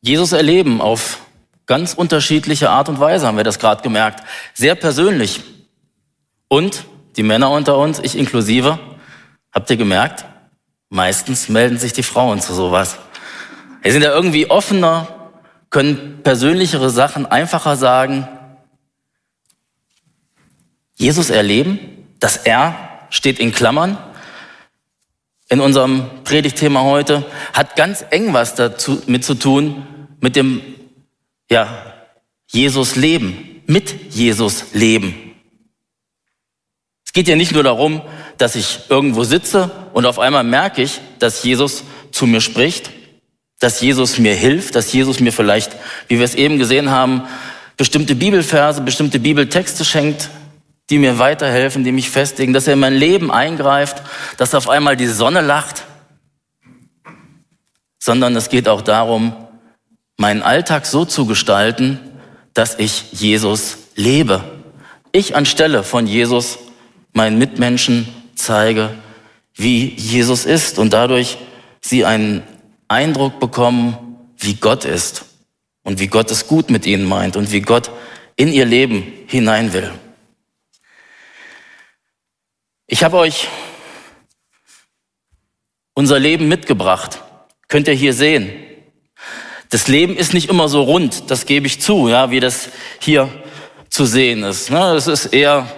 Jesus erleben auf ganz unterschiedliche Art und Weise, haben wir das gerade gemerkt. Sehr persönlich. Und die Männer unter uns, ich inklusive, habt ihr gemerkt, meistens melden sich die Frauen zu sowas. Wir sind ja irgendwie offener, können persönlichere Sachen einfacher sagen. Jesus erleben, dass er steht in Klammern in unserem Predigtthema heute, hat ganz eng was dazu mit zu tun mit dem, ja, Jesus leben, mit Jesus leben. Es geht ja nicht nur darum, dass ich irgendwo sitze und auf einmal merke ich, dass Jesus zu mir spricht, dass Jesus mir hilft, dass Jesus mir vielleicht, wie wir es eben gesehen haben, bestimmte Bibelverse, bestimmte Bibeltexte schenkt, die mir weiterhelfen, die mich festigen, dass er in mein Leben eingreift, dass auf einmal die Sonne lacht, sondern es geht auch darum, meinen Alltag so zu gestalten, dass ich Jesus lebe. Ich anstelle von Jesus meinen Mitmenschen zeige, wie Jesus ist und dadurch sie einen Eindruck bekommen, wie Gott ist und wie Gott es gut mit ihnen meint und wie Gott in ihr Leben hinein will. Ich habe euch unser Leben mitgebracht. Könnt ihr hier sehen. Das Leben ist nicht immer so rund, das gebe ich zu, ja, wie das hier zu sehen ist. Ne? Es ist eher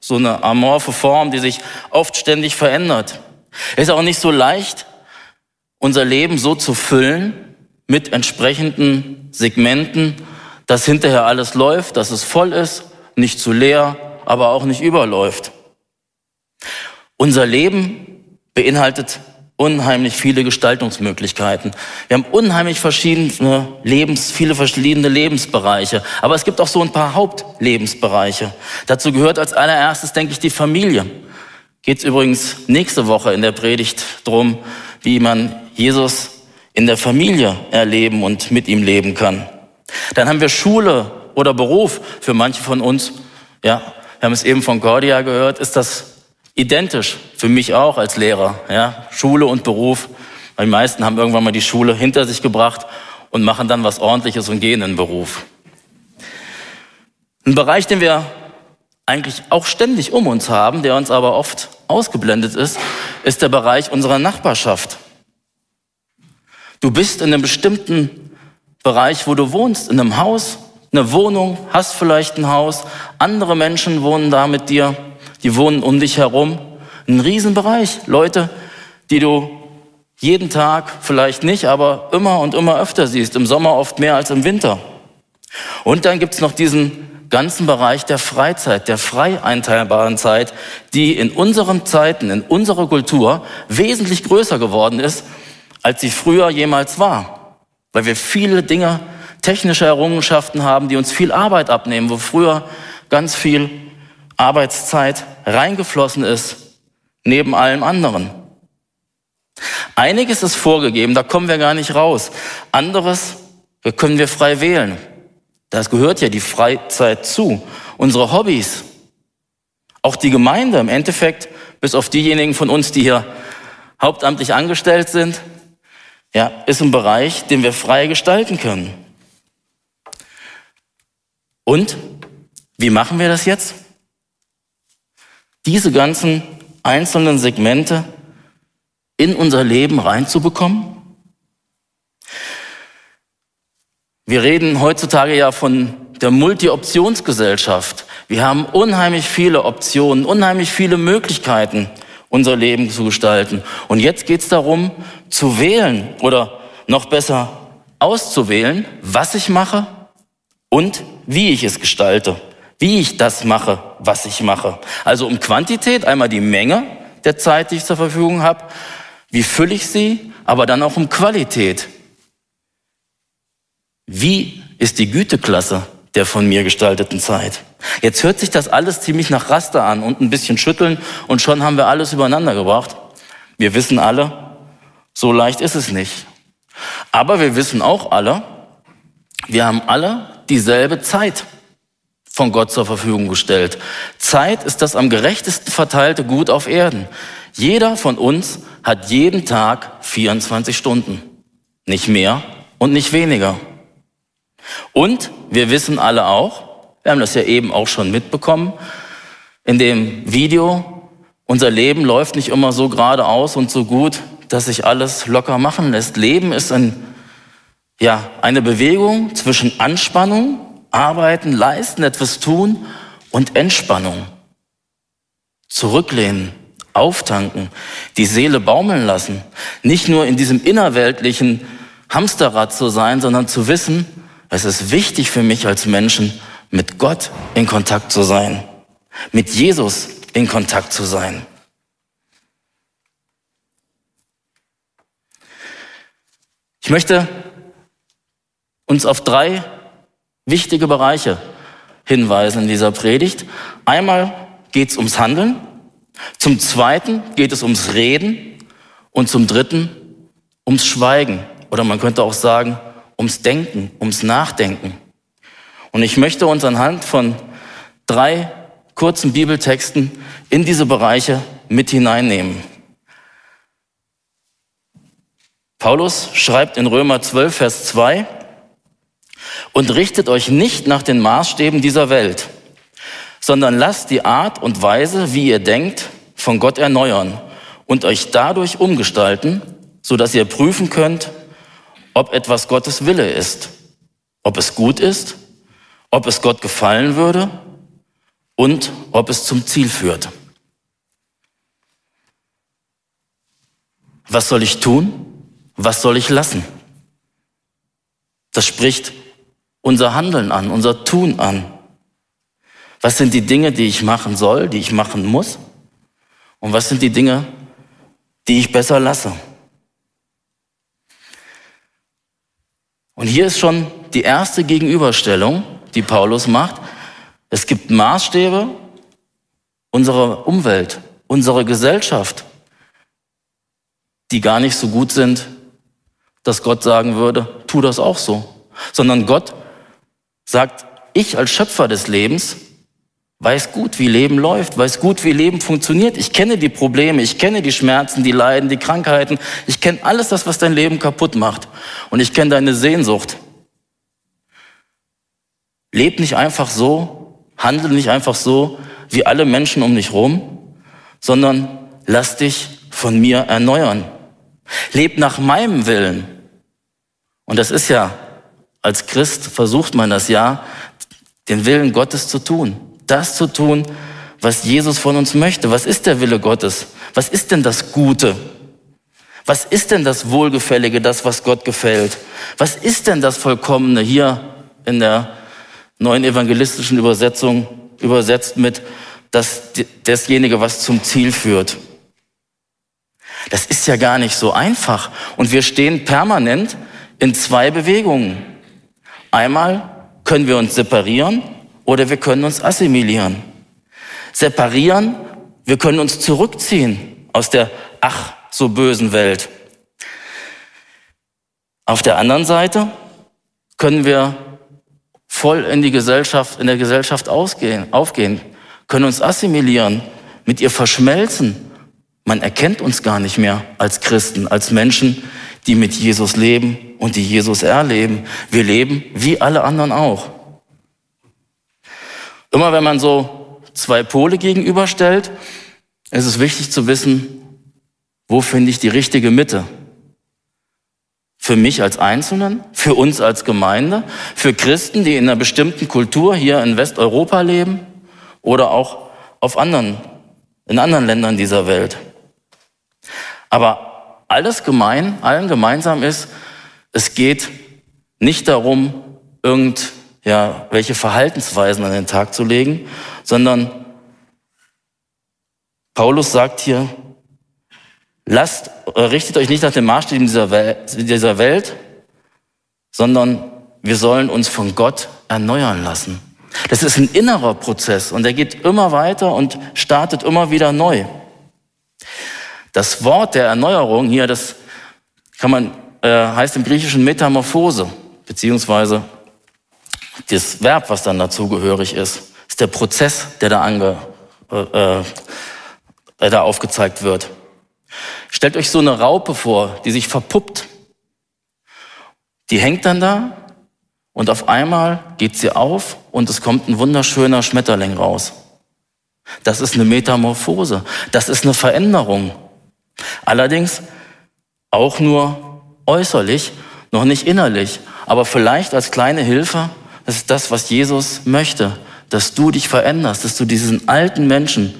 so eine amorphe Form, die sich oft ständig verändert. Es ist auch nicht so leicht, unser Leben so zu füllen mit entsprechenden Segmenten, dass hinterher alles läuft, dass es voll ist, nicht zu leer, aber auch nicht überläuft. Unser Leben beinhaltet unheimlich viele Gestaltungsmöglichkeiten. Wir haben unheimlich verschiedene Lebens, viele verschiedene Lebensbereiche. Aber es gibt auch so ein paar Hauptlebensbereiche. Dazu gehört als allererstes, denke ich, die Familie. Geht es übrigens nächste Woche in der Predigt drum, wie man Jesus in der Familie erleben und mit ihm leben kann. Dann haben wir Schule oder Beruf. Für manche von uns, ja, wir haben es eben von Cordia gehört, ist das identisch für mich auch als Lehrer. Ja? Schule und Beruf. Die meisten haben irgendwann mal die Schule hinter sich gebracht und machen dann was Ordentliches und gehen in den Beruf. Ein Bereich, den wir eigentlich auch ständig um uns haben, der uns aber oft ausgeblendet ist, ist der Bereich unserer Nachbarschaft. Du bist in einem bestimmten Bereich, wo du wohnst, in einem Haus, eine Wohnung, hast vielleicht ein Haus, andere Menschen wohnen da mit dir die wohnen um dich herum. Ein Riesenbereich. Leute, die du jeden Tag vielleicht nicht, aber immer und immer öfter siehst. Im Sommer oft mehr als im Winter. Und dann gibt's noch diesen ganzen Bereich der Freizeit, der frei einteilbaren Zeit, die in unseren Zeiten, in unserer Kultur wesentlich größer geworden ist, als sie früher jemals war. Weil wir viele Dinge, technische Errungenschaften haben, die uns viel Arbeit abnehmen, wo früher ganz viel Arbeitszeit reingeflossen ist, neben allem anderen. Einiges ist vorgegeben, da kommen wir gar nicht raus. Anderes können wir frei wählen. Das gehört ja die Freizeit zu. Unsere Hobbys, auch die Gemeinde im Endeffekt, bis auf diejenigen von uns, die hier hauptamtlich angestellt sind, ja, ist ein Bereich, den wir frei gestalten können. Und wie machen wir das jetzt? Diese ganzen einzelnen Segmente in unser Leben reinzubekommen? Wir reden heutzutage ja von der Multi-Optionsgesellschaft. Wir haben unheimlich viele Optionen, unheimlich viele Möglichkeiten, unser Leben zu gestalten. Und jetzt geht es darum, zu wählen oder noch besser auszuwählen, was ich mache und wie ich es gestalte wie ich das mache, was ich mache. Also um Quantität, einmal die Menge der Zeit, die ich zur Verfügung habe, wie fülle ich sie, aber dann auch um Qualität. Wie ist die Güteklasse der von mir gestalteten Zeit? Jetzt hört sich das alles ziemlich nach Raster an und ein bisschen schütteln und schon haben wir alles übereinander gebracht. Wir wissen alle, so leicht ist es nicht. Aber wir wissen auch alle, wir haben alle dieselbe Zeit von Gott zur Verfügung gestellt. Zeit ist das am gerechtesten verteilte Gut auf Erden. Jeder von uns hat jeden Tag 24 Stunden. Nicht mehr und nicht weniger. Und wir wissen alle auch, wir haben das ja eben auch schon mitbekommen, in dem Video, unser Leben läuft nicht immer so geradeaus und so gut, dass sich alles locker machen lässt. Leben ist ein, ja, eine Bewegung zwischen Anspannung, Arbeiten, Leisten, etwas tun und Entspannung. Zurücklehnen, auftanken, die Seele baumeln lassen. Nicht nur in diesem innerweltlichen Hamsterrad zu sein, sondern zu wissen, es ist wichtig für mich als Menschen, mit Gott in Kontakt zu sein, mit Jesus in Kontakt zu sein. Ich möchte uns auf drei wichtige Bereiche hinweisen in dieser Predigt. Einmal geht es ums Handeln, zum Zweiten geht es ums Reden und zum Dritten ums Schweigen oder man könnte auch sagen ums Denken, ums Nachdenken. Und ich möchte uns anhand von drei kurzen Bibeltexten in diese Bereiche mit hineinnehmen. Paulus schreibt in Römer 12, Vers 2, und richtet euch nicht nach den Maßstäben dieser Welt, sondern lasst die Art und Weise, wie ihr denkt, von Gott erneuern und euch dadurch umgestalten, so dass ihr prüfen könnt, ob etwas Gottes Wille ist, ob es gut ist, ob es Gott gefallen würde und ob es zum Ziel führt. Was soll ich tun? Was soll ich lassen? Das spricht unser Handeln an, unser Tun an. Was sind die Dinge, die ich machen soll, die ich machen muss? Und was sind die Dinge, die ich besser lasse? Und hier ist schon die erste Gegenüberstellung, die Paulus macht. Es gibt Maßstäbe unserer Umwelt, unserer Gesellschaft, die gar nicht so gut sind dass Gott sagen würde, tu das auch so, sondern Gott sagt, ich als Schöpfer des Lebens weiß gut, wie Leben läuft, weiß gut, wie Leben funktioniert. Ich kenne die Probleme, ich kenne die Schmerzen, die Leiden, die Krankheiten. Ich kenne alles das, was dein Leben kaputt macht. Und ich kenne deine Sehnsucht. Leb nicht einfach so, handle nicht einfach so wie alle Menschen um dich rum, sondern lass dich von mir erneuern. Leb nach meinem Willen. Und das ist ja, als Christ versucht man das ja, den Willen Gottes zu tun. Das zu tun, was Jesus von uns möchte. Was ist der Wille Gottes? Was ist denn das Gute? Was ist denn das Wohlgefällige, das, was Gott gefällt? Was ist denn das Vollkommene hier in der neuen evangelistischen Übersetzung übersetzt mit das, dasjenige, was zum Ziel führt? Das ist ja gar nicht so einfach. Und wir stehen permanent in zwei Bewegungen. Einmal können wir uns separieren oder wir können uns assimilieren. Separieren, wir können uns zurückziehen aus der ach so bösen Welt. Auf der anderen Seite können wir voll in die Gesellschaft, in der Gesellschaft ausgehen, aufgehen, können uns assimilieren, mit ihr verschmelzen. Man erkennt uns gar nicht mehr als Christen, als Menschen, die mit Jesus leben und die Jesus erleben. Wir leben wie alle anderen auch. Immer wenn man so zwei Pole gegenüberstellt, ist es wichtig zu wissen, wo finde ich die richtige Mitte? Für mich als Einzelnen, für uns als Gemeinde, für Christen, die in einer bestimmten Kultur hier in Westeuropa leben oder auch auf anderen, in anderen Ländern dieser Welt. Aber alles gemein, allen gemeinsam ist, es geht nicht darum, irgend, ja, welche Verhaltensweisen an den Tag zu legen, sondern Paulus sagt hier, lasst, richtet euch nicht nach den Maßstäben dieser Welt, dieser Welt, sondern wir sollen uns von Gott erneuern lassen. Das ist ein innerer Prozess und der geht immer weiter und startet immer wieder neu. Das Wort der Erneuerung hier, das kann man, äh, heißt im Griechischen Metamorphose, beziehungsweise das Verb, was dann dazugehörig ist, ist der Prozess, der da, ange, äh, äh, da aufgezeigt wird. Stellt euch so eine Raupe vor, die sich verpuppt. Die hängt dann da und auf einmal geht sie auf und es kommt ein wunderschöner Schmetterling raus. Das ist eine Metamorphose. Das ist eine Veränderung. Allerdings auch nur äußerlich, noch nicht innerlich. Aber vielleicht als kleine Hilfe, das ist das, was Jesus möchte, dass du dich veränderst, dass du diesen alten Menschen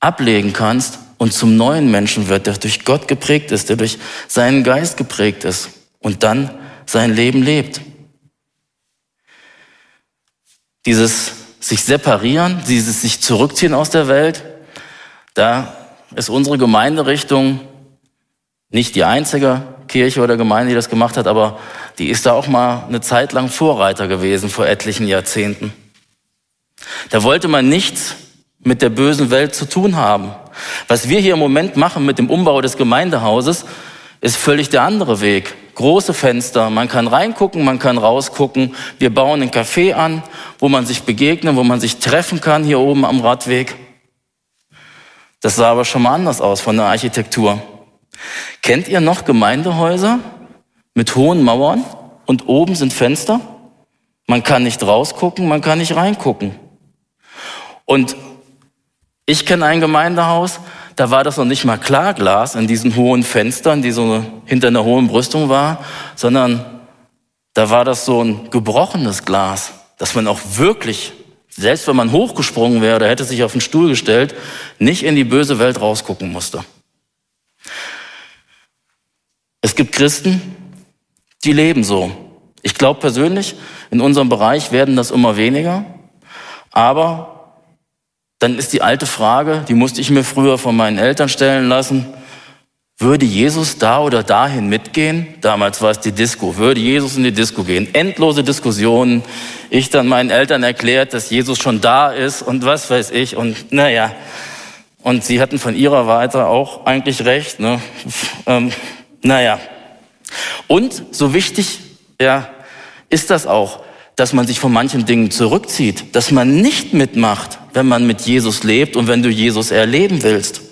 ablegen kannst und zum neuen Menschen wird, der durch Gott geprägt ist, der durch seinen Geist geprägt ist und dann sein Leben lebt. Dieses sich separieren, dieses sich zurückziehen aus der Welt, da ist unsere Gemeinderichtung nicht die einzige Kirche oder Gemeinde, die das gemacht hat, aber die ist da auch mal eine Zeit lang Vorreiter gewesen vor etlichen Jahrzehnten. Da wollte man nichts mit der bösen Welt zu tun haben. Was wir hier im Moment machen mit dem Umbau des Gemeindehauses, ist völlig der andere Weg. Große Fenster, man kann reingucken, man kann rausgucken. Wir bauen ein Café an, wo man sich begegnen, wo man sich treffen kann, hier oben am Radweg. Das sah aber schon mal anders aus von der Architektur. Kennt ihr noch Gemeindehäuser mit hohen Mauern und oben sind Fenster? Man kann nicht rausgucken, man kann nicht reingucken. Und ich kenne ein Gemeindehaus, da war das noch nicht mal Klarglas in diesen hohen Fenstern, die so hinter einer hohen Brüstung war, sondern da war das so ein gebrochenes Glas, dass man auch wirklich, selbst wenn man hochgesprungen wäre hätte sich auf den Stuhl gestellt, nicht in die böse Welt rausgucken musste. Es gibt Christen, die leben so. Ich glaube persönlich, in unserem Bereich werden das immer weniger, aber dann ist die alte Frage, die musste ich mir früher von meinen Eltern stellen lassen, würde Jesus da oder dahin mitgehen? Damals war es die Disco. Würde Jesus in die Disco gehen? Endlose Diskussionen. Ich dann meinen Eltern erklärt, dass Jesus schon da ist und was weiß ich. Und naja, und sie hatten von ihrer Seite auch eigentlich recht. Ne? Ähm, naja. Und so wichtig ja, ist das auch, dass man sich von manchen Dingen zurückzieht, dass man nicht mitmacht, wenn man mit Jesus lebt und wenn du Jesus erleben willst.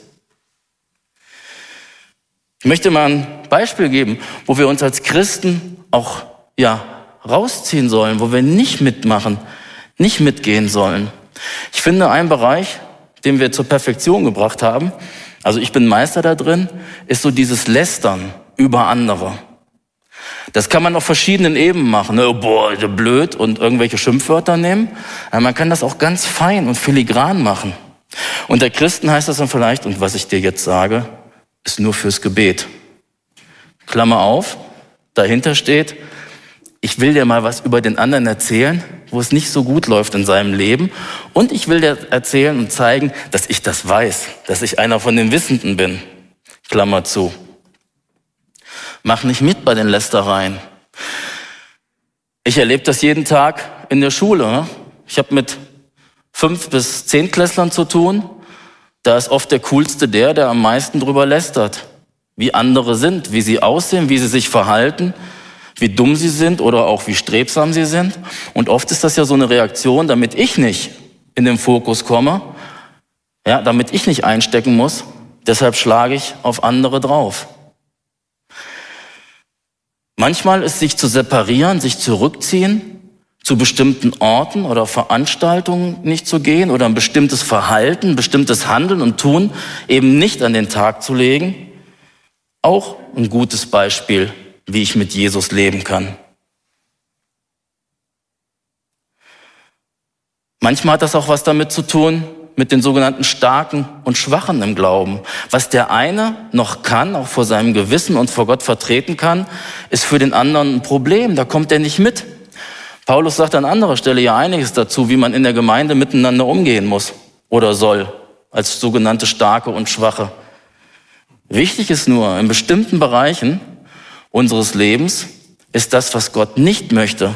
Ich möchte mal ein Beispiel geben, wo wir uns als Christen auch ja, rausziehen sollen, wo wir nicht mitmachen, nicht mitgehen sollen. Ich finde, ein Bereich, den wir zur Perfektion gebracht haben, also ich bin Meister da drin, ist so dieses Lästern über andere. Das kann man auf verschiedenen Ebenen machen. Ne? Boah, blöd und irgendwelche Schimpfwörter nehmen. Aber man kann das auch ganz fein und filigran machen. Und der Christen heißt das dann vielleicht, und was ich dir jetzt sage, ist nur fürs Gebet. Klammer auf, dahinter steht, ich will dir mal was über den anderen erzählen, wo es nicht so gut läuft in seinem Leben. Und ich will dir erzählen und zeigen, dass ich das weiß, dass ich einer von den Wissenden bin. Klammer zu. Mach nicht mit bei den Lästereien. Ich erlebe das jeden Tag in der Schule. Ne? Ich habe mit fünf bis zehn Klässlern zu tun. Da ist oft der coolste der, der am meisten drüber lästert. Wie andere sind, wie sie aussehen, wie sie sich verhalten, wie dumm sie sind oder auch wie strebsam sie sind. Und oft ist das ja so eine Reaktion, damit ich nicht in den Fokus komme, ja, damit ich nicht einstecken muss. Deshalb schlage ich auf andere drauf. Manchmal ist sich zu separieren, sich zurückziehen, zu bestimmten Orten oder Veranstaltungen nicht zu gehen oder ein bestimmtes Verhalten, ein bestimmtes Handeln und Tun eben nicht an den Tag zu legen, auch ein gutes Beispiel, wie ich mit Jesus leben kann. Manchmal hat das auch was damit zu tun, mit den sogenannten Starken und Schwachen im Glauben. Was der eine noch kann, auch vor seinem Gewissen und vor Gott vertreten kann, ist für den anderen ein Problem. Da kommt er nicht mit. Paulus sagt an anderer Stelle ja einiges dazu, wie man in der Gemeinde miteinander umgehen muss oder soll, als sogenannte Starke und Schwache. Wichtig ist nur, in bestimmten Bereichen unseres Lebens ist das, was Gott nicht möchte.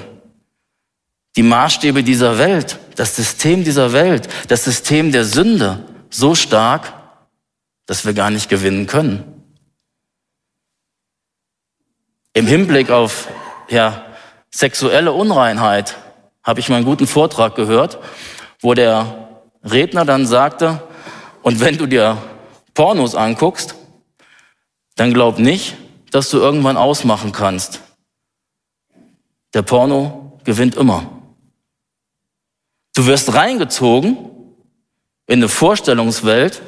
Die Maßstäbe dieser Welt, das System dieser Welt, das System der Sünde so stark, dass wir gar nicht gewinnen können. Im Hinblick auf ja, sexuelle Unreinheit habe ich mal einen guten Vortrag gehört, wo der Redner dann sagte, und wenn du dir Pornos anguckst, dann glaub nicht, dass du irgendwann ausmachen kannst. Der Porno gewinnt immer. Du wirst reingezogen in eine Vorstellungswelt,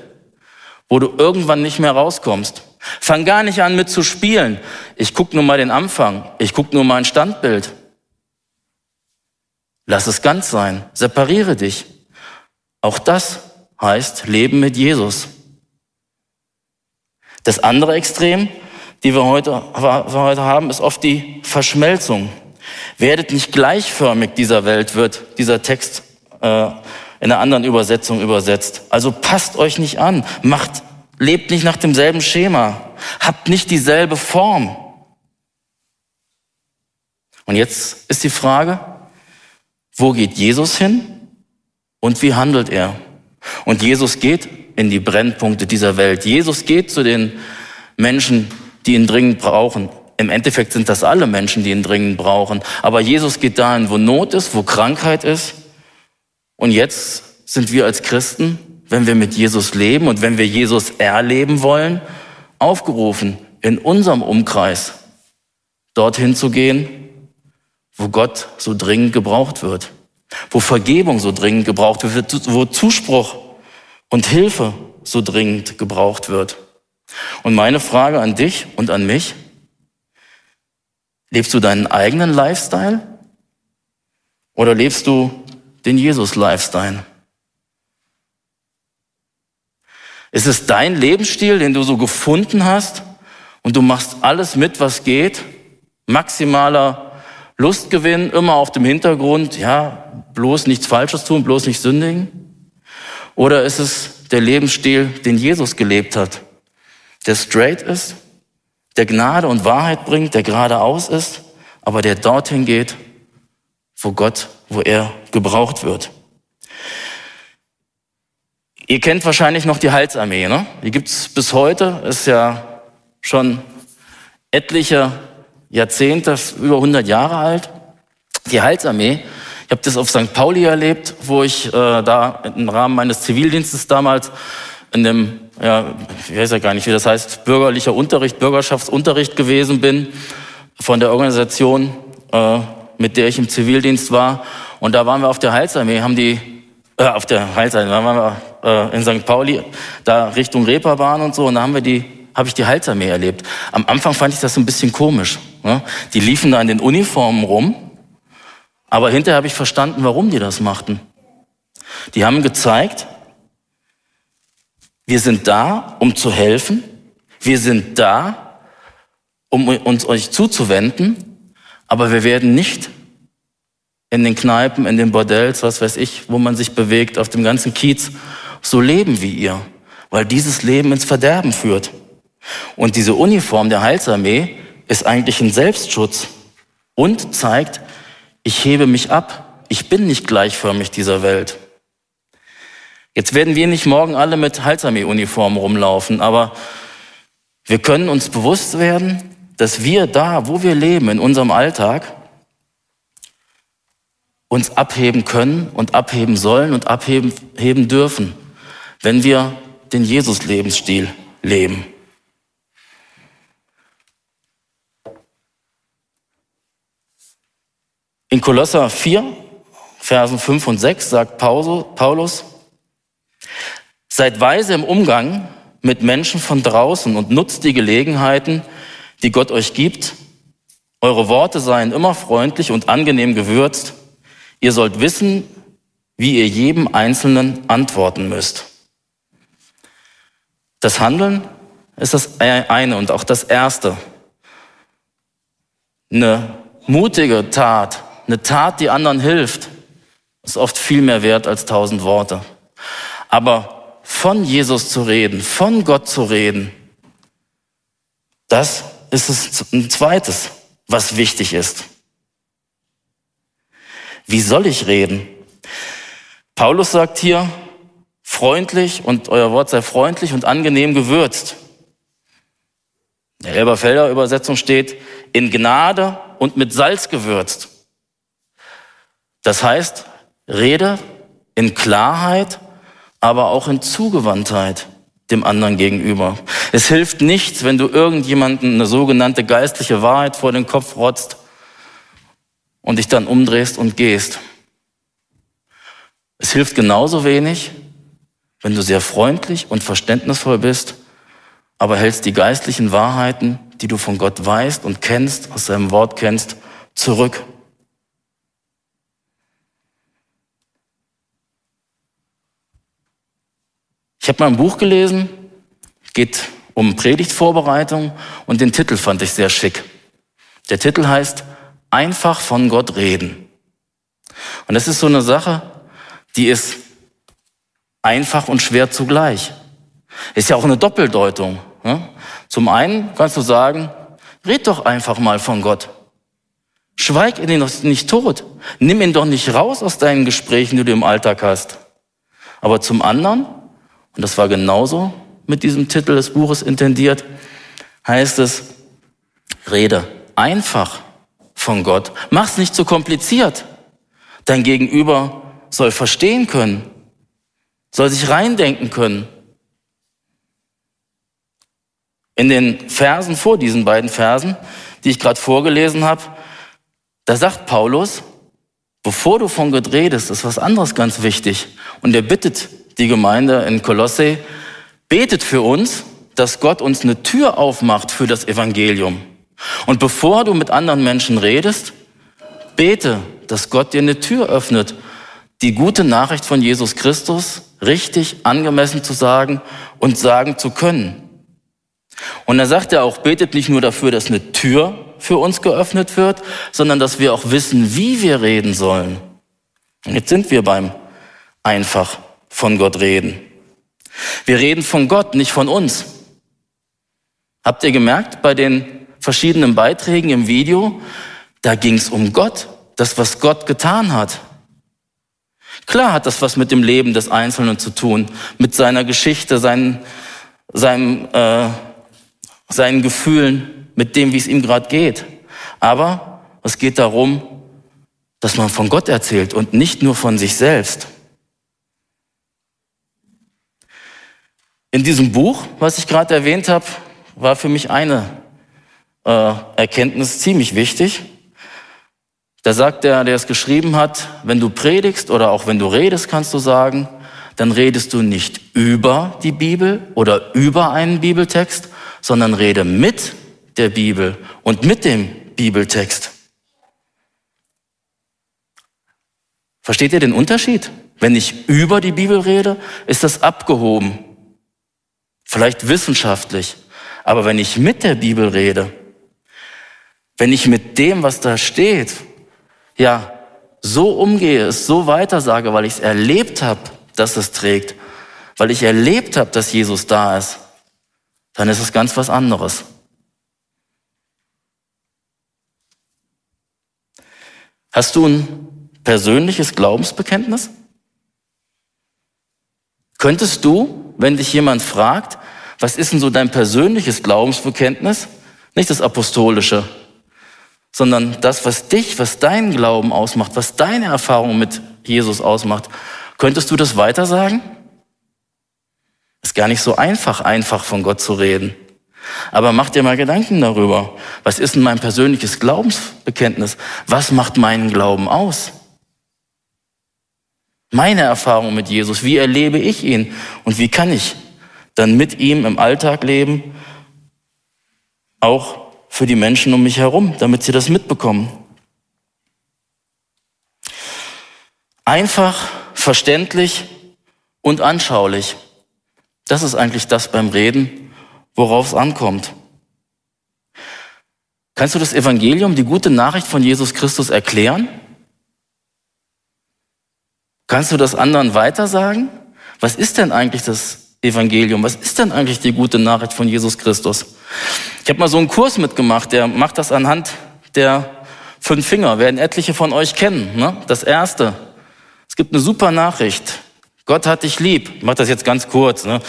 wo du irgendwann nicht mehr rauskommst. Fang gar nicht an mit zu spielen. Ich guck nur mal den Anfang. Ich guck nur mal ein Standbild. Lass es ganz sein. Separiere dich. Auch das heißt Leben mit Jesus. Das andere Extrem, die wir heute, wir heute haben, ist oft die Verschmelzung. Werdet nicht gleichförmig dieser Welt, wird dieser Text äh, in einer anderen Übersetzung übersetzt. Also passt euch nicht an, macht, lebt nicht nach demselben Schema, habt nicht dieselbe Form. Und jetzt ist die Frage, wo geht Jesus hin und wie handelt er? Und Jesus geht in die Brennpunkte dieser Welt. Jesus geht zu den Menschen, die ihn dringend brauchen. Im Endeffekt sind das alle Menschen, die ihn dringend brauchen. Aber Jesus geht dahin, wo Not ist, wo Krankheit ist. Und jetzt sind wir als Christen, wenn wir mit Jesus leben und wenn wir Jesus erleben wollen, aufgerufen, in unserem Umkreis dorthin zu gehen, wo Gott so dringend gebraucht wird, wo Vergebung so dringend gebraucht wird, wo Zuspruch und Hilfe so dringend gebraucht wird. Und meine Frage an dich und an mich, lebst du deinen eigenen Lifestyle oder lebst du den Jesus-Lifestyle? Ist es dein Lebensstil, den du so gefunden hast und du machst alles mit, was geht? Maximaler Lustgewinn, immer auf dem Hintergrund, ja, bloß nichts Falsches tun, bloß nicht sündigen? Oder ist es der Lebensstil, den Jesus gelebt hat? der straight ist, der Gnade und Wahrheit bringt, der geradeaus ist, aber der dorthin geht, wo Gott, wo er gebraucht wird. Ihr kennt wahrscheinlich noch die Heilsarmee, ne? Die gibt's bis heute, ist ja schon etliche Jahrzehnte, über 100 Jahre alt. Die Heilsarmee, ich habe das auf St. Pauli erlebt, wo ich äh, da im Rahmen meines Zivildienstes damals in dem, ja, ich weiß ja gar nicht, wie das heißt, bürgerlicher Unterricht, Bürgerschaftsunterricht gewesen bin von der Organisation, äh, mit der ich im Zivildienst war. Und da waren wir auf der Heilsarmee, haben die, äh, auf der Heilsarmee, da waren wir äh, in St. Pauli, da Richtung Reeperbahn und so, und da haben wir die, habe ich die Heilsarmee erlebt. Am Anfang fand ich das so ein bisschen komisch. Ne? Die liefen da in den Uniformen rum, aber hinterher habe ich verstanden, warum die das machten. Die haben gezeigt, wir sind da, um zu helfen. Wir sind da, um uns euch zuzuwenden. Aber wir werden nicht in den Kneipen, in den Bordells, was weiß ich, wo man sich bewegt, auf dem ganzen Kiez, so leben wie ihr. Weil dieses Leben ins Verderben führt. Und diese Uniform der Heilsarmee ist eigentlich ein Selbstschutz und zeigt, ich hebe mich ab. Ich bin nicht gleichförmig dieser Welt. Jetzt werden wir nicht morgen alle mit Halsarmee-Uniformen rumlaufen, aber wir können uns bewusst werden, dass wir da, wo wir leben, in unserem Alltag, uns abheben können und abheben sollen und abheben heben dürfen, wenn wir den Jesus-Lebensstil leben. In Kolosser 4, Versen 5 und 6 sagt Paulus, Seid weise im Umgang mit Menschen von draußen und nutzt die Gelegenheiten, die Gott euch gibt. Eure Worte seien immer freundlich und angenehm gewürzt. Ihr sollt wissen, wie ihr jedem Einzelnen antworten müsst. Das Handeln ist das eine und auch das erste. Eine mutige Tat, eine Tat, die anderen hilft, ist oft viel mehr wert als tausend Worte. Aber von Jesus zu reden, von Gott zu reden, das ist es ein zweites. was wichtig ist. Wie soll ich reden? Paulus sagt hier, freundlich und euer Wort sei freundlich und angenehm gewürzt. In der Elberfelder Übersetzung steht, in Gnade und mit Salz gewürzt. Das heißt, rede in Klarheit, aber auch in Zugewandtheit dem anderen gegenüber. Es hilft nichts, wenn du irgendjemanden eine sogenannte geistliche Wahrheit vor den Kopf rotzt und dich dann umdrehst und gehst. Es hilft genauso wenig, wenn du sehr freundlich und verständnisvoll bist, aber hältst die geistlichen Wahrheiten, die du von Gott weißt und kennst, aus seinem Wort kennst, zurück. Ich habe mal ein Buch gelesen, geht um Predigtvorbereitung und den Titel fand ich sehr schick. Der Titel heißt Einfach von Gott reden. Und das ist so eine Sache, die ist einfach und schwer zugleich. Ist ja auch eine Doppeldeutung. Ne? Zum einen kannst du sagen, red doch einfach mal von Gott. Schweig ihn doch nicht tot. Nimm ihn doch nicht raus aus deinen Gesprächen, die du im Alltag hast. Aber zum anderen und das war genauso mit diesem Titel des Buches intendiert, heißt es, rede einfach von Gott. Mach's nicht zu kompliziert. Dein Gegenüber soll verstehen können, soll sich reindenken können. In den Versen vor diesen beiden Versen, die ich gerade vorgelesen habe, da sagt Paulus, bevor du von Gott redest, ist was anderes ganz wichtig. Und er bittet die Gemeinde in Kolosse, betet für uns, dass Gott uns eine Tür aufmacht für das Evangelium. Und bevor du mit anderen Menschen redest, bete, dass Gott dir eine Tür öffnet, die gute Nachricht von Jesus Christus richtig angemessen zu sagen und sagen zu können. Und er sagt ja auch, betet nicht nur dafür, dass eine Tür für uns geöffnet wird, sondern dass wir auch wissen, wie wir reden sollen. Und jetzt sind wir beim einfach von Gott reden. Wir reden von Gott, nicht von uns. Habt ihr gemerkt bei den verschiedenen Beiträgen im Video, da ging es um Gott, das, was Gott getan hat. Klar hat das was mit dem Leben des Einzelnen zu tun, mit seiner Geschichte, seinen, seinem, äh, seinen Gefühlen, mit dem, wie es ihm gerade geht. Aber es geht darum, dass man von Gott erzählt und nicht nur von sich selbst. In diesem Buch, was ich gerade erwähnt habe, war für mich eine äh, Erkenntnis ziemlich wichtig. Da sagt der, der es geschrieben hat, wenn du predigst oder auch wenn du redest, kannst du sagen, dann redest du nicht über die Bibel oder über einen Bibeltext, sondern rede mit der Bibel und mit dem Bibeltext. Versteht ihr den Unterschied? Wenn ich über die Bibel rede, ist das abgehoben vielleicht wissenschaftlich, aber wenn ich mit der Bibel rede, wenn ich mit dem, was da steht, ja, so umgehe, es so weitersage, weil ich es erlebt habe, dass es trägt, weil ich erlebt habe, dass Jesus da ist, dann ist es ganz was anderes. Hast du ein persönliches Glaubensbekenntnis? Könntest du, wenn dich jemand fragt, was ist denn so dein persönliches Glaubensbekenntnis? Nicht das apostolische, sondern das, was dich, was deinen Glauben ausmacht, was deine Erfahrung mit Jesus ausmacht. Könntest du das weiter sagen? Ist gar nicht so einfach, einfach von Gott zu reden. Aber mach dir mal Gedanken darüber. Was ist denn mein persönliches Glaubensbekenntnis? Was macht meinen Glauben aus? Meine Erfahrung mit Jesus, wie erlebe ich ihn und wie kann ich dann mit ihm im Alltag leben, auch für die Menschen um mich herum, damit sie das mitbekommen. Einfach, verständlich und anschaulich. Das ist eigentlich das beim Reden, worauf es ankommt. Kannst du das Evangelium, die gute Nachricht von Jesus Christus erklären? Kannst du das anderen weitersagen? Was ist denn eigentlich das Evangelium? Was ist denn eigentlich die gute Nachricht von Jesus Christus? Ich habe mal so einen Kurs mitgemacht, der macht das anhand der fünf Finger, werden etliche von euch kennen. Ne? Das erste, es gibt eine super Nachricht. Gott hat dich lieb. Ich mache das jetzt ganz kurz ne?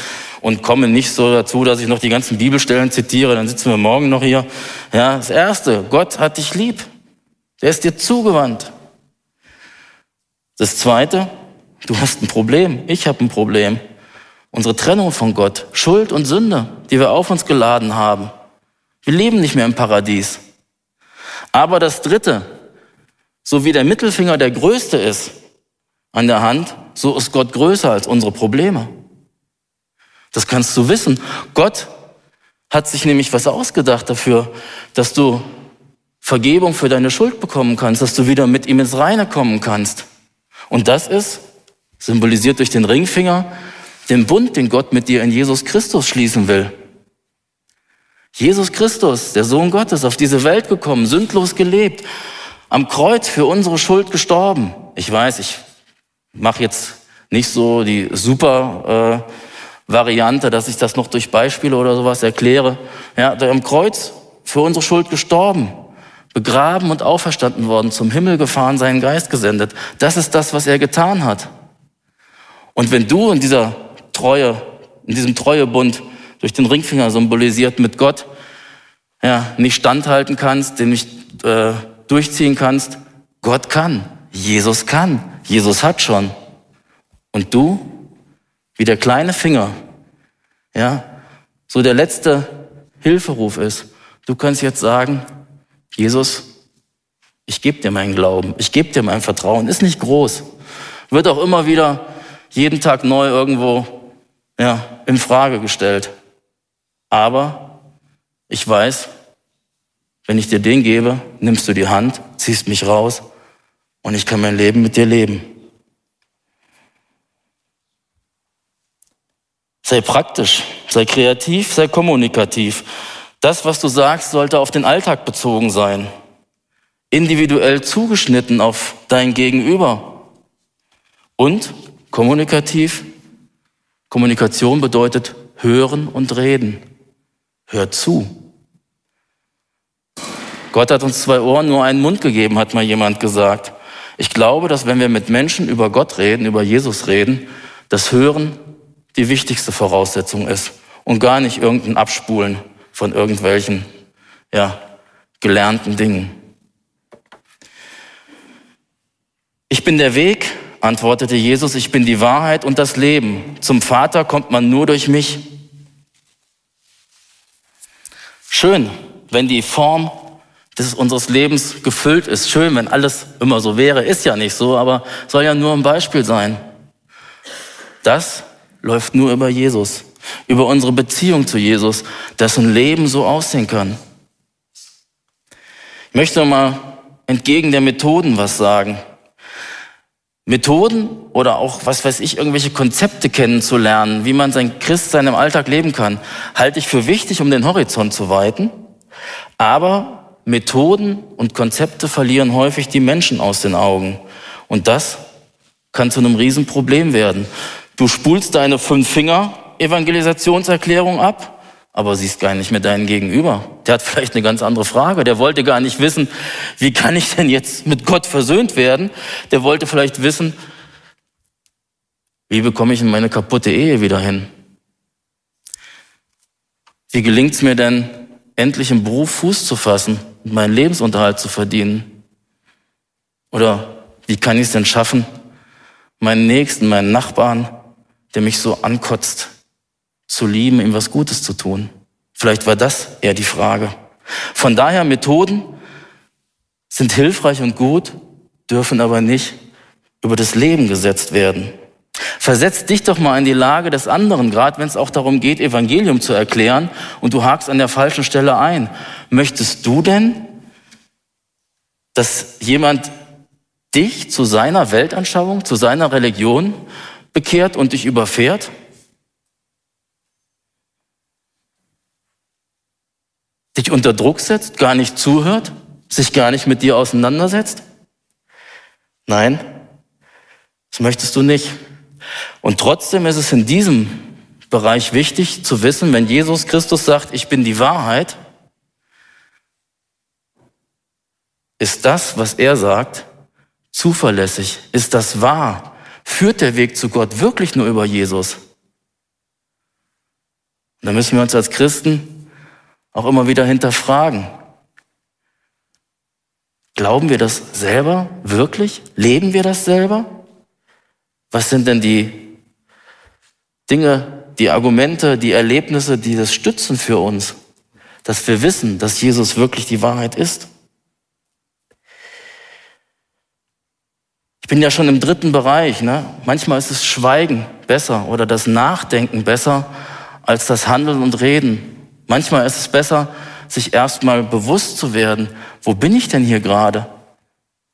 und komme nicht so dazu, dass ich noch die ganzen Bibelstellen zitiere. Dann sitzen wir morgen noch hier. Ja, das erste, Gott hat dich lieb. Der ist dir zugewandt. Das zweite, du hast ein Problem. Ich habe ein Problem. Unsere Trennung von Gott, Schuld und Sünde, die wir auf uns geladen haben. Wir leben nicht mehr im Paradies. Aber das Dritte, so wie der Mittelfinger der größte ist an der Hand, so ist Gott größer als unsere Probleme. Das kannst du wissen. Gott hat sich nämlich was ausgedacht dafür, dass du Vergebung für deine Schuld bekommen kannst, dass du wieder mit ihm ins Reine kommen kannst. Und das ist, symbolisiert durch den Ringfinger, den Bund, den Gott mit dir in Jesus Christus schließen will. Jesus Christus, der Sohn Gottes, auf diese Welt gekommen, sündlos gelebt, am Kreuz für unsere Schuld gestorben. Ich weiß, ich mache jetzt nicht so die super äh, Variante, dass ich das noch durch Beispiele oder sowas erkläre. Ja, der am Kreuz für unsere Schuld gestorben, begraben und auferstanden worden, zum Himmel gefahren, seinen Geist gesendet. Das ist das, was er getan hat. Und wenn du in dieser Treue, in diesem Treuebund durch den Ringfinger symbolisiert mit Gott, ja, nicht standhalten kannst, den nicht äh, durchziehen kannst. Gott kann, Jesus kann, Jesus hat schon. Und du, wie der kleine Finger, ja, so der letzte Hilferuf ist. Du kannst jetzt sagen, Jesus, ich gebe dir meinen Glauben, ich gebe dir mein Vertrauen, ist nicht groß, wird auch immer wieder jeden Tag neu irgendwo ja, in Frage gestellt. Aber ich weiß, wenn ich dir den gebe, nimmst du die Hand, ziehst mich raus und ich kann mein Leben mit dir leben. Sei praktisch, sei kreativ, sei kommunikativ. Das, was du sagst, sollte auf den Alltag bezogen sein, individuell zugeschnitten auf dein Gegenüber. Und kommunikativ, Kommunikation bedeutet hören und reden. Hör zu. Gott hat uns zwei Ohren, nur einen Mund gegeben, hat mal jemand gesagt. Ich glaube, dass wenn wir mit Menschen über Gott reden, über Jesus reden, das Hören die wichtigste Voraussetzung ist und gar nicht irgendein Abspulen von irgendwelchen, ja, gelernten Dingen. Ich bin der Weg, antwortete Jesus, ich bin die Wahrheit und das Leben. Zum Vater kommt man nur durch mich. Schön, wenn die Form des unseres Lebens gefüllt ist. Schön, wenn alles immer so wäre. Ist ja nicht so, aber soll ja nur ein Beispiel sein. Das läuft nur über Jesus, über unsere Beziehung zu Jesus, dessen Leben so aussehen kann. Ich möchte mal entgegen der Methoden was sagen. Methoden oder auch, was weiß ich, irgendwelche Konzepte kennenzulernen, wie man sein Christsein im Alltag leben kann, halte ich für wichtig, um den Horizont zu weiten. Aber Methoden und Konzepte verlieren häufig die Menschen aus den Augen. Und das kann zu einem Riesenproblem werden. Du spulst deine Fünf-Finger-Evangelisationserklärung ab aber siehst gar nicht mehr deinen Gegenüber. Der hat vielleicht eine ganz andere Frage. Der wollte gar nicht wissen, wie kann ich denn jetzt mit Gott versöhnt werden? Der wollte vielleicht wissen, wie bekomme ich in meine kaputte Ehe wieder hin? Wie gelingt es mir denn, endlich im Beruf Fuß zu fassen und meinen Lebensunterhalt zu verdienen? Oder wie kann ich es denn schaffen, meinen Nächsten, meinen Nachbarn, der mich so ankotzt, zu lieben, ihm was Gutes zu tun. Vielleicht war das eher die Frage. Von daher Methoden sind hilfreich und gut, dürfen aber nicht über das Leben gesetzt werden. Versetz dich doch mal in die Lage des anderen, gerade wenn es auch darum geht, Evangelium zu erklären und du hakst an der falschen Stelle ein. Möchtest du denn, dass jemand dich zu seiner Weltanschauung, zu seiner Religion bekehrt und dich überfährt? Dich unter Druck setzt, gar nicht zuhört, sich gar nicht mit dir auseinandersetzt? Nein, das möchtest du nicht. Und trotzdem ist es in diesem Bereich wichtig zu wissen, wenn Jesus Christus sagt, ich bin die Wahrheit, Ist das, was er sagt, zuverlässig? Ist das wahr? Führt der Weg zu Gott wirklich nur über Jesus? da müssen wir uns als Christen auch immer wieder hinterfragen. Glauben wir das selber wirklich? Leben wir das selber? Was sind denn die Dinge, die Argumente, die Erlebnisse, die das stützen für uns, dass wir wissen, dass Jesus wirklich die Wahrheit ist? Ich bin ja schon im dritten Bereich. Ne? Manchmal ist das Schweigen besser oder das Nachdenken besser als das Handeln und Reden. Manchmal ist es besser, sich erstmal bewusst zu werden, wo bin ich denn hier gerade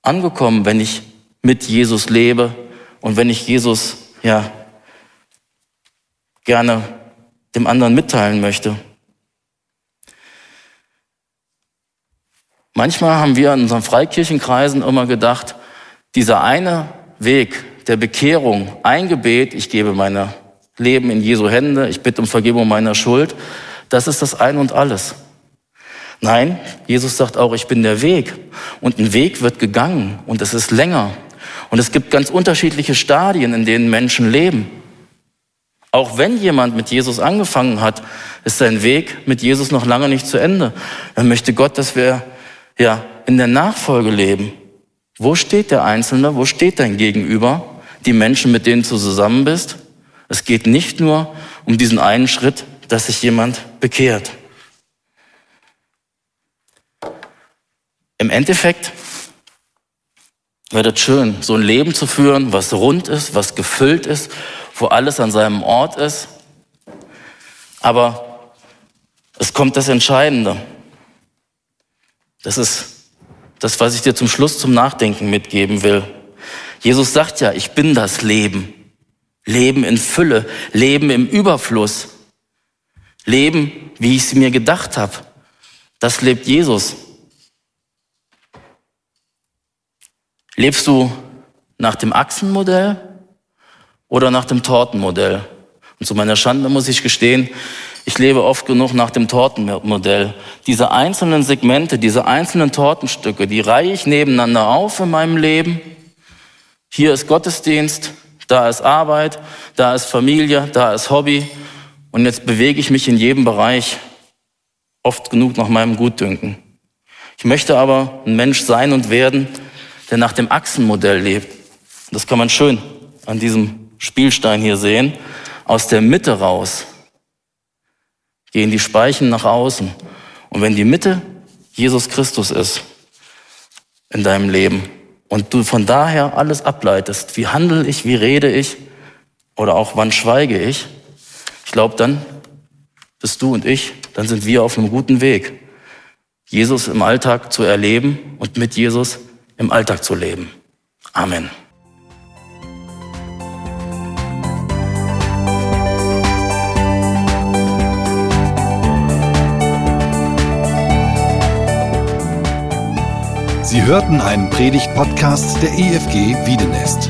angekommen, wenn ich mit Jesus lebe und wenn ich Jesus ja gerne dem anderen mitteilen möchte. Manchmal haben wir in unseren Freikirchenkreisen immer gedacht, dieser eine Weg der Bekehrung, ein Gebet, ich gebe mein Leben in Jesu Hände, ich bitte um Vergebung meiner Schuld, das ist das Ein und alles. Nein, Jesus sagt auch, ich bin der Weg. Und ein Weg wird gegangen und es ist länger. Und es gibt ganz unterschiedliche Stadien, in denen Menschen leben. Auch wenn jemand mit Jesus angefangen hat, ist sein Weg mit Jesus noch lange nicht zu Ende. Dann möchte Gott, dass wir ja in der Nachfolge leben. Wo steht der Einzelne? Wo steht dein Gegenüber? Die Menschen, mit denen du zusammen bist? Es geht nicht nur um diesen einen Schritt, dass sich jemand bekehrt. Im Endeffekt wäre es schön, so ein Leben zu führen, was rund ist, was gefüllt ist, wo alles an seinem Ort ist. Aber es kommt das Entscheidende. Das ist das, was ich dir zum Schluss zum Nachdenken mitgeben will. Jesus sagt ja, ich bin das Leben. Leben in Fülle, Leben im Überfluss. Leben, wie ich es mir gedacht habe. Das lebt Jesus. Lebst du nach dem Achsenmodell oder nach dem Tortenmodell? Und zu meiner Schande muss ich gestehen, ich lebe oft genug nach dem Tortenmodell. Diese einzelnen Segmente, diese einzelnen Tortenstücke, die reihe ich nebeneinander auf in meinem Leben. Hier ist Gottesdienst, da ist Arbeit, da ist Familie, da ist Hobby. Und jetzt bewege ich mich in jedem Bereich oft genug nach meinem Gutdünken. Ich möchte aber ein Mensch sein und werden, der nach dem Achsenmodell lebt. Das kann man schön an diesem Spielstein hier sehen. Aus der Mitte raus gehen die Speichen nach außen. Und wenn die Mitte Jesus Christus ist in deinem Leben und du von daher alles ableitest, wie handle ich, wie rede ich oder auch wann schweige ich, ich glaube, dann bist du und ich, dann sind wir auf einem guten Weg, Jesus im Alltag zu erleben und mit Jesus im Alltag zu leben. Amen. Sie hörten einen Predigt-Podcast der EFG Wiedenest.